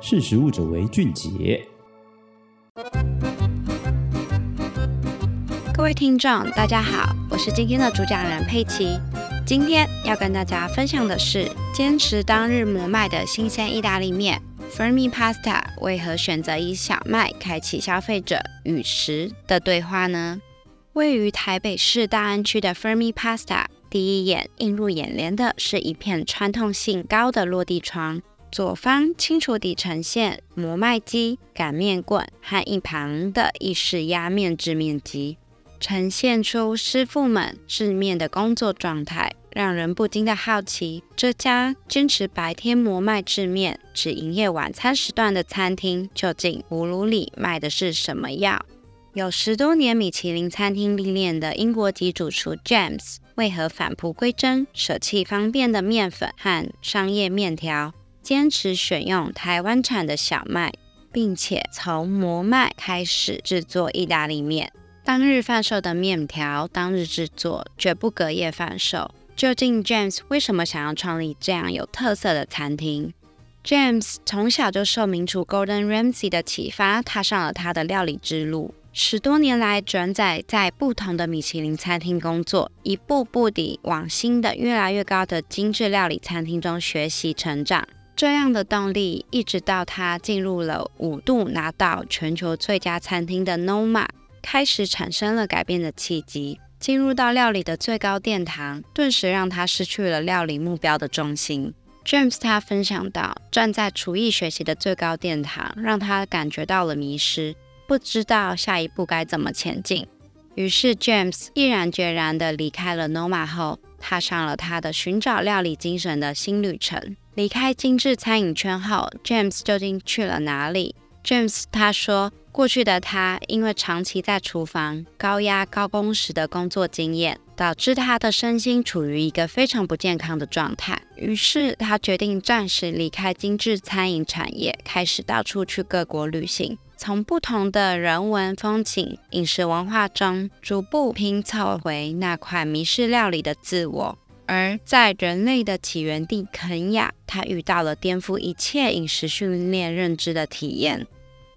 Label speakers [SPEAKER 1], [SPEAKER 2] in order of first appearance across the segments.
[SPEAKER 1] 识食物者为俊杰。
[SPEAKER 2] 各位听众，大家好，我是今天的主讲人佩奇。今天要跟大家分享的是，坚持当日磨麦的新鲜意大利面 Fermi Pasta 为何选择以小麦开启消费者与食的对话呢？位于台北市大安区的 Fermi Pasta，第一眼映入眼帘的是一片穿透性高的落地窗。左方清楚地呈现磨麦机、擀面棍和一旁的意式压面制面机，呈现出师傅们制面的工作状态，让人不禁的好奇，这家坚持白天磨麦制面、只营业晚餐时段的餐厅，究竟葫芦里卖的是什么药？有十多年米其林餐厅历练的英国籍主厨 James，为何返璞归真，舍弃方便的面粉和商业面条？坚持选用台湾产的小麦，并且从磨麦开始制作意大利面。当日贩售的面条，当日制作，绝不隔夜贩售。究竟 James 为什么想要创立这样有特色的餐厅？James 从小就受名厨 Gordon Ramsay 的启发，踏上了他的料理之路。十多年来，转载在不同的米其林餐厅工作，一步步地往新的、越来越高的精致料理餐厅中学习成长。这样的动力，一直到他进入了五度拿到全球最佳餐厅的 Noma，开始产生了改变的契机。进入到料理的最高殿堂，顿时让他失去了料理目标的中心。James 他分享到，站在厨艺学习的最高殿堂，让他感觉到了迷失，不知道下一步该怎么前进。于是 James 毅然决然地离开了 Noma 后，踏上了他的寻找料理精神的新旅程。离开精致餐饮圈后，James 究竟去了哪里？James 他说，过去的他因为长期在厨房高压高工时的工作经验，导致他的身心处于一个非常不健康的状态。于是他决定暂时离开精致餐饮产业，开始到处去各国旅行，从不同的人文风情、饮食文化中，逐步拼凑回那块迷失料理的自我。而在人类的起源地肯亚，他遇到了颠覆一切饮食训练认知的体验。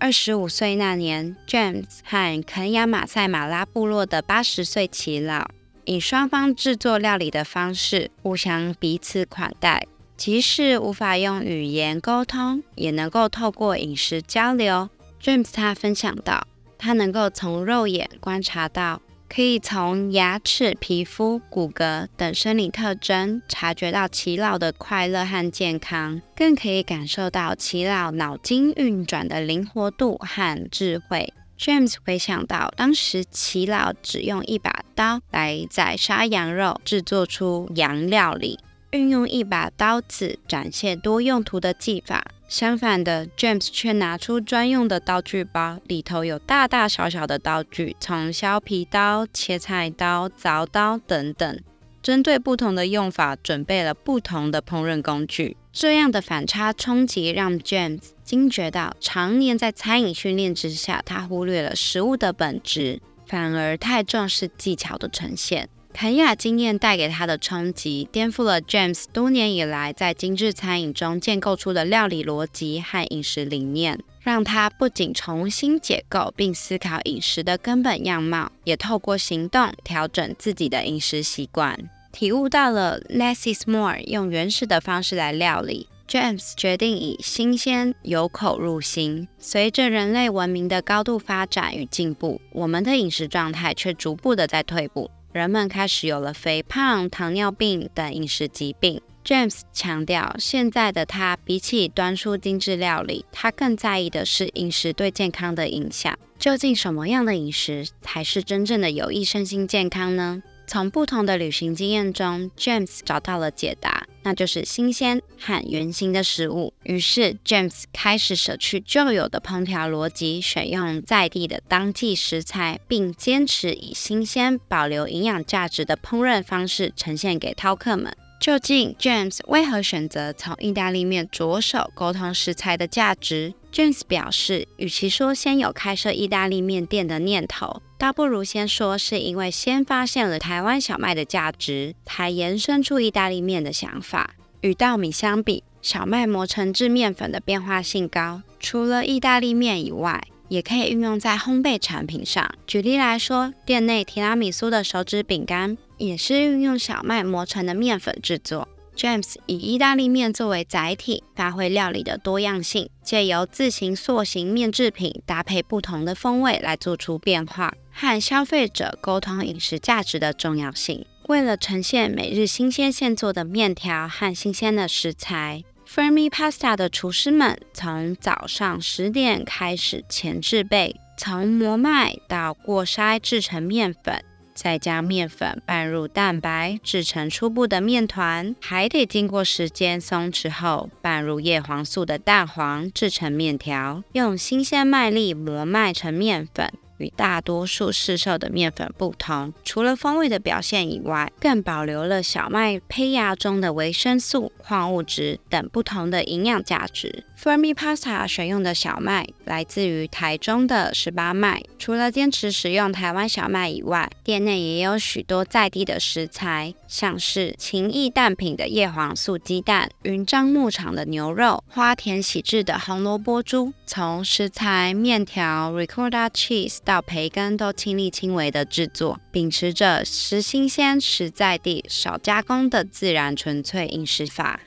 [SPEAKER 2] 二十五岁那年，James 和肯亚马赛马拉部落的八十岁耆老，以双方制作料理的方式互相彼此款待，即使无法用语言沟通，也能够透过饮食交流。James 他分享到，他能够从肉眼观察到。可以从牙齿、皮肤、骨骼等生理特征察觉到耆老的快乐和健康，更可以感受到耆老脑筋运转的灵活度和智慧。James 回想到，当时耆老只用一把刀来宰杀羊肉，制作出羊料理，运用一把刀子展现多用途的技法。相反的，James 却拿出专用的道具包，里头有大大小小的道具，从削皮刀、切菜刀、凿刀等等，针对不同的用法，准备了不同的烹饪工具。这样的反差冲击让 James 惊觉到，常年在餐饮训练之下，他忽略了食物的本质，反而太重视技巧的呈现。肯亚经验带给他的冲击，颠覆了 James 多年以来在精致餐饮中建构出的料理逻辑和饮食理念，让他不仅重新解构并思考饮食的根本样貌，也透过行动调整自己的饮食习惯，体悟到了 less is more，用原始的方式来料理。James 决定以新鲜由口入心。随着人类文明的高度发展与进步，我们的饮食状态却逐步的在退步。人们开始有了肥胖、糖尿病等饮食疾病。James 强调，现在的他比起端出精致料理，他更在意的是饮食对健康的影响。究竟什么样的饮食才是真正的有益身心健康呢？从不同的旅行经验中，James 找到了解答，那就是新鲜和原型的食物。于是，James 开始舍去旧有的烹调逻辑，选用在地的当季食材，并坚持以新鲜、保留营养价值的烹饪方式呈现给饕客们。究竟 James 为何选择从意大利面着手沟通食材的价值？James 表示，与其说先有开设意大利面店的念头，倒不如先说是因为先发现了台湾小麦的价值，才延伸出意大利面的想法。与稻米相比，小麦磨成制面粉的变化性高，除了意大利面以外，也可以运用在烘焙产品上。举例来说，店内提拉米苏的手指饼干也是运用小麦磨成的面粉制作。James 以意大利面作为载体，发挥料理的多样性，借由自行塑形面制品搭配不同的风味来做出变化，和消费者沟通饮食价值的重要性。为了呈现每日新鲜现做的面条和新鲜的食材，Fermi Pasta 的厨师们从早上十点开始前制备，从磨麦到过筛制成面粉。再将面粉拌入蛋白，制成初步的面团，还得经过时间松弛后，拌入叶黄素的蛋黄，制成面条。用新鲜麦粒磨麦成面粉。与大多数市售的面粉不同，除了风味的表现以外，更保留了小麦胚芽中的维生素、矿物质等不同的营养价值。Fermi Pasta 选用的小麦来自于台中的十八麦。除了坚持使用台湾小麦以外，店内也有许多在地的食材，像是勤益蛋品的叶黄素鸡蛋、云樟牧场的牛肉、花田喜志的红萝卜猪。从食材、面条、Ricotta cheese 到培根都亲力亲为的制作，秉持着食新鲜、食在地、少加工的自然纯粹饮食法。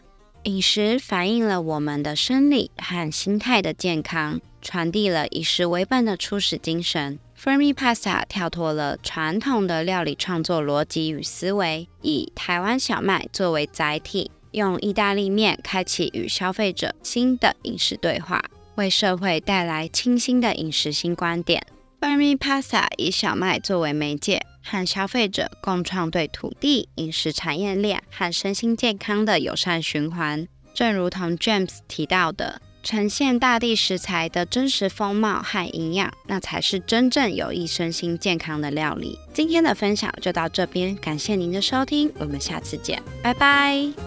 [SPEAKER 2] 饮食反映了我们的生理和心态的健康，传递了以食为本的初始精神。Fermi Pasta 跳脱了传统的料理创作逻辑与思维，以台湾小麦作为载体，用意大利面开启与消费者新的饮食对话，为社会带来清新的饮食新观点。Fermi Pasta 以小麦作为媒介，和消费者共创对土地、饮食产业链和身心健康的友善循环。正如同 James 提到的，呈现大地食材的真实风貌和营养，那才是真正有益身心健康的料理。今天的分享就到这边，感谢您的收听，我们下次见，拜拜。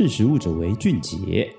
[SPEAKER 1] 识时务者为俊杰。